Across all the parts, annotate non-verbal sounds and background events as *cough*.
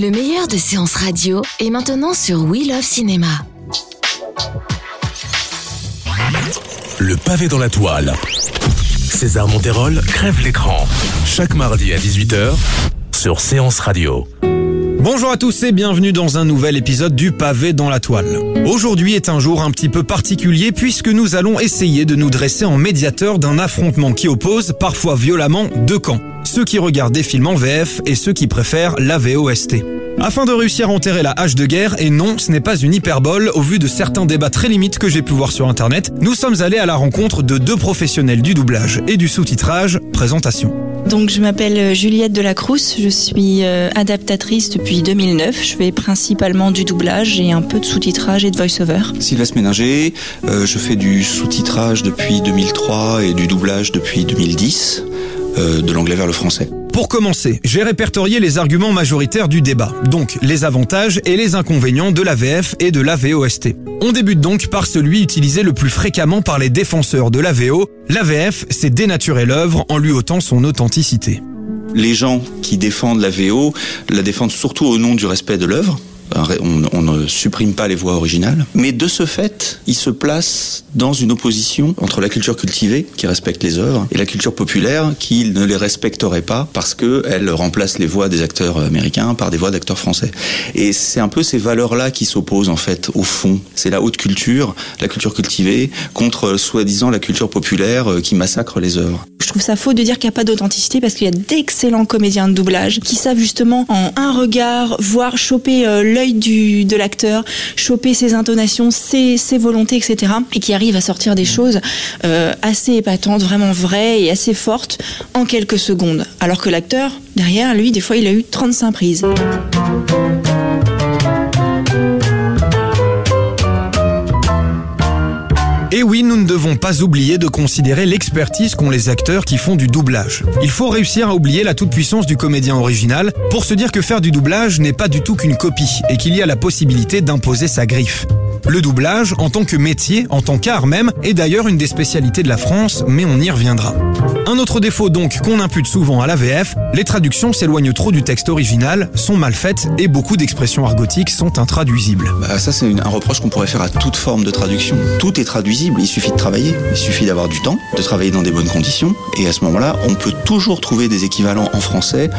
Le meilleur de séances radio est maintenant sur We Love Cinéma. Le pavé dans la toile. César Monterol crève l'écran. Chaque mardi à 18h sur Séance Radio. Bonjour à tous et bienvenue dans un nouvel épisode du pavé dans la toile. Aujourd'hui est un jour un petit peu particulier puisque nous allons essayer de nous dresser en médiateur d'un affrontement qui oppose parfois violemment deux camps. Ceux qui regardent des films en VF et ceux qui préfèrent la VOST. Afin de réussir à enterrer la hache de guerre, et non, ce n'est pas une hyperbole, au vu de certains débats très limites que j'ai pu voir sur internet, nous sommes allés à la rencontre de deux professionnels du doublage et du sous-titrage. Présentation. Donc je m'appelle Juliette Delacrousse, je suis euh, adaptatrice depuis 2009. Je fais principalement du doublage et un peu de sous-titrage et de voice-over. Sylvestre Méninger, euh, je fais du sous-titrage depuis 2003 et du doublage depuis 2010, euh, de l'anglais vers le français. Pour commencer, j'ai répertorié les arguments majoritaires du débat, donc les avantages et les inconvénients de la VF et de la VOST. On débute donc par celui utilisé le plus fréquemment par les défenseurs de la VO. La VF, c'est dénaturer l'œuvre en lui ôtant son authenticité. Les gens qui défendent la VO la défendent surtout au nom du respect de l'œuvre. On, ne supprime pas les voix originales, mais de ce fait, il se place dans une opposition entre la culture cultivée, qui respecte les œuvres, et la culture populaire, qui ne les respecterait pas parce qu'elle remplace les voix des acteurs américains par des voix d'acteurs français. Et c'est un peu ces valeurs-là qui s'opposent en fait au fond. C'est la haute culture, la culture cultivée, contre soi-disant la culture populaire qui massacre les œuvres. Je trouve ça faux de dire qu'il n'y a pas d'authenticité parce qu'il y a d'excellents comédiens de doublage qui savent justement en un regard voir choper euh, l'œil du de l'acteur, choper ses intonations, ses, volontés, etc. et qui arrivent à sortir des choses euh, assez épatantes, vraiment vraies et assez fortes en quelques secondes. Alors que l'acteur, derrière, lui, des fois, il a eu 35 prises. Et oui, nous ne devons pas oublier de considérer l'expertise qu'ont les acteurs qui font du doublage. Il faut réussir à oublier la toute-puissance du comédien original pour se dire que faire du doublage n'est pas du tout qu'une copie et qu'il y a la possibilité d'imposer sa griffe. Le doublage, en tant que métier, en tant qu'art même, est d'ailleurs une des spécialités de la France, mais on y reviendra. Un autre défaut donc qu'on impute souvent à la VF, les traductions s'éloignent trop du texte original, sont mal faites et beaucoup d'expressions argotiques sont intraduisibles. Bah, ça c'est un reproche qu'on pourrait faire à toute forme de traduction. Tout est traduisible, il suffit de travailler, il suffit d'avoir du temps, de travailler dans des bonnes conditions, et à ce moment-là, on peut toujours trouver des équivalents en français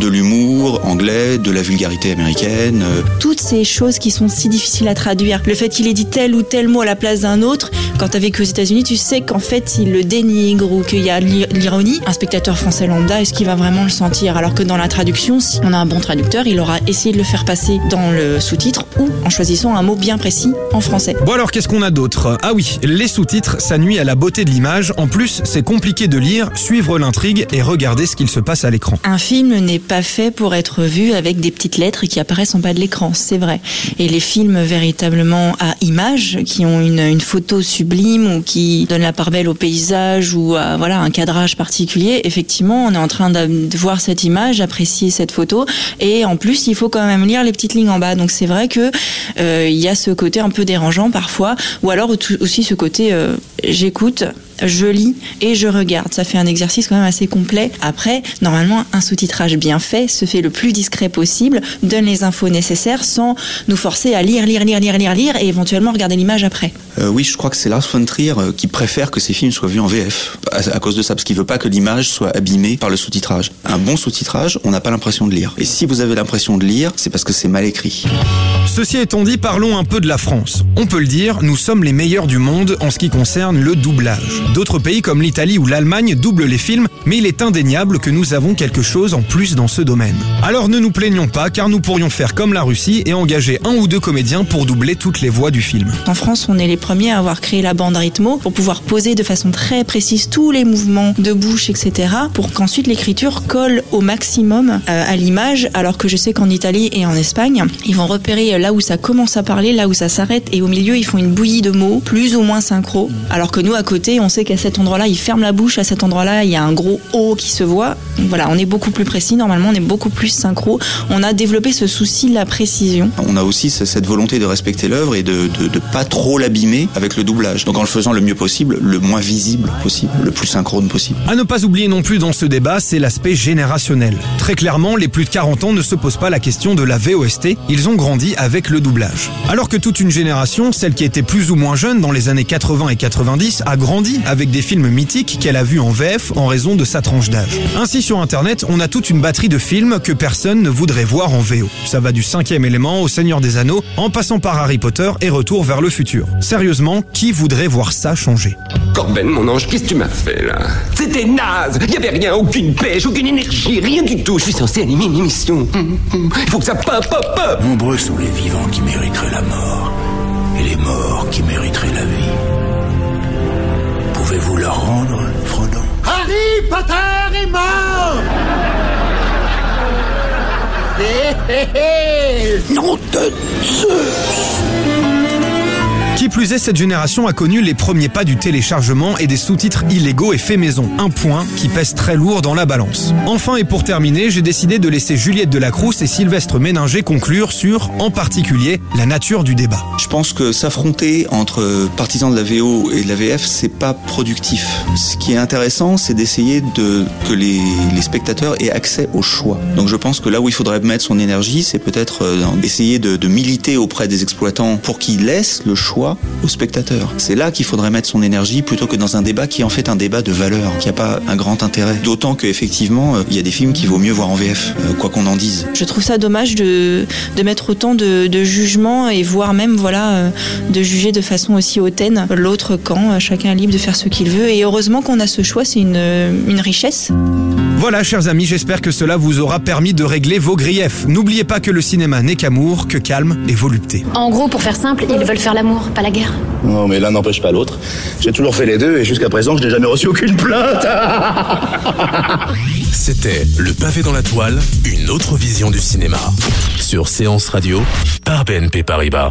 de l'humour anglais, de la vulgarité américaine. euh, Toutes ces choses qui sont si difficiles à traduire, le fait qu'il ait dit tel ou tel mot à la place d'un autre, quand t'as vécu aux États-Unis, tu sais qu'en fait il le dénigre ou qu'il y a l'ironie. Un spectateur français lambda, est-ce qu'il va vraiment le sentir? Alors que dans la traduction, si on a un bon traducteur, il aura essayé de le faire passer dans le sous-titre ou en choisissant un mot bien précis en français. Bon alors qu'est-ce qu'on a d'autre? Ah oui, les sous-titres, ça nuit à la beauté de l'image. En plus, c'est compliqué de lire, suivre l'intrigue et regarder ce qu'il se passe à l'écran. Un film n'est pas fait pour être vu avec des petites lettres qui apparaissent en bas de l'écran, c'est vrai. Et les films véritablement à images, qui ont une, photo sublime ou qui donnent la part belle au paysage ou à voilà un cadrage particulier, effectivement, on est en train de, voir cette image, apprécier cette photo, et en plus, il faut quand même lire les petites lignes en bas. Donc c'est vrai que euh, y a ce côté un peu dérangeant parfois, ou alors aussi ce côté euh, j'écoute, je lis et je regarde. Ça fait un exercice quand même assez complet. Après, normalement, un sous-titrage bien fait se fait le plus discret possible, donne les infos nécessaires sans nous forcer à lire, lire, lire, lire, lire, lire et éventuellement regarder l'image après. Euh, oui, je crois que c'est Lars von Trier euh, qui préfère que ses films soient vus en VF à, à cause de ça, parce qu'il veut pas que l'image soit abîmée par le sous-titrage. Un bon sous-titrage, on n'a pas l'impression de lire. Et si vous avez l'impression de lire, c'est parce que c'est mal écrit. Ceci étant dit, parlons un peu de la France. On peut le dire, nous sommes les meilleurs du monde en ce qui concerne le doublage. D'autres pays comme l'Italie ou l'Allemagne doublent les films, mais il est indéniable que nous avons quelque chose en plus dans ce domaine. Alors ne nous plaignons pas car nous pourrions faire comme la Russie et engager un ou deux comédiens pour doubler toutes les voix du film. En France, on est les premiers à avoir créé la bande rythmo pour pouvoir poser de façon très précise tous les mouvements de bouche, etc. pour qu'ensuite l'écriture colle au maximum euh, à l'image, alors que je sais qu'en Italie et en Espagne, ils vont repérer là où ça commence à parler, là où ça s'arrête, et au milieu, ils font une bouillie de mots, plus ou moins synchro. Alors que nous, à côté, on sait qu'à cet endroit-là, ils ferment la bouche, à cet endroit-là, il y a un gros O qui se voit. Voilà, on est beaucoup plus précis, normalement, on est beaucoup plus synchro. On a développé ce souci de la précision. On a aussi cette volonté de respecter l'œuvre et de, de, de pas trop l'abîmer avec le doublage. Donc en le faisant le mieux possible, le moins visible possible, le plus synchrone possible. À ne pas oublier non plus dans ce débat, c'est l'aspect générationnel. Très clairement, les plus de 40 ans ne se posent pas la question de la VOST, ils ont grandi avec le doublage. Alors que toute une génération, celle qui était plus ou moins jeune dans les années 80 et 90, a grandi avec des films mythiques qu'elle a vus en VF en raison de sa tranche d'âge. Ainsi sur internet, on a toute une batterie de films que personne ne voudrait voir en VO. Ça va du cinquième élément au Seigneur des Anneaux, en passant par Harry Potter et Retour vers le futur. Sérieusement, qui voudrait voir ça changer? Corben, mon ange, qu'est-ce que tu m'as fait là? C'était naze Il avait rien, aucune pêche, aucune énergie, rien du tout. Je suis censé animer une émission. Il faut que ça pop, pop, pop Nombreux sont les vivants qui mériteraient la mort et les morts qui mériteraient la vie. Pouvez-vous leur rendre, Frodon? Harry Potter est mort! Hé hé hé Nom de Zeus Qui plus est, cette génération a connu les premiers pas du téléchargement et des sous-titres illégaux et faits maison. Un point qui pèse très lourd dans la balance. Enfin et pour terminer, j'ai décidé de laisser Juliette Delacrousse et Sylvestre Méninger conclure sur, en particulier, la nature du débat. Je pense que s'affronter entre partisans de la VO et de la VF, c'est pas productif. Ce qui est intéressant, c'est d'essayer de que les, spectateurs aient accès au choix. Donc je pense que là où il faudrait mettre son énergie, c'est peut-être euh, essayer de, de militer auprès des exploitants pour qu'ils laissent le choix aux spectateurs. C'est là qu'il faudrait mettre son énergie plutôt que dans un débat qui est en fait un débat de valeur, qui n'a pas un grand intérêt. D'autant qu'effectivement, euh, il y a des films qu'il vaut mieux voir en VF, euh, quoi qu'on en dise. Je trouve ça dommage de, de mettre autant de, de jugement et voire même voilà euh, de juger de façon aussi hautaine l'autre camp. Chacun est libre de faire ce qu'il veut et heureusement qu'on a ce choix, c'est une, une richesse. Voilà, chers amis, j'espère que cela vous aura permis de régler vos griefs. N'oubliez pas que le cinéma n'est qu'amour, que calme et volupté. En gros, pour faire simple, ils veulent faire l'amour, pas la guerre. Non, mais l'un n'empêche pas l'autre. J'ai toujours fait les deux et jusqu'à présent, je n'ai jamais reçu aucune plainte. *laughs* C'était Le pavé dans la toile, une autre vision du cinéma. Sur Séance Radio, par BNP Paribas.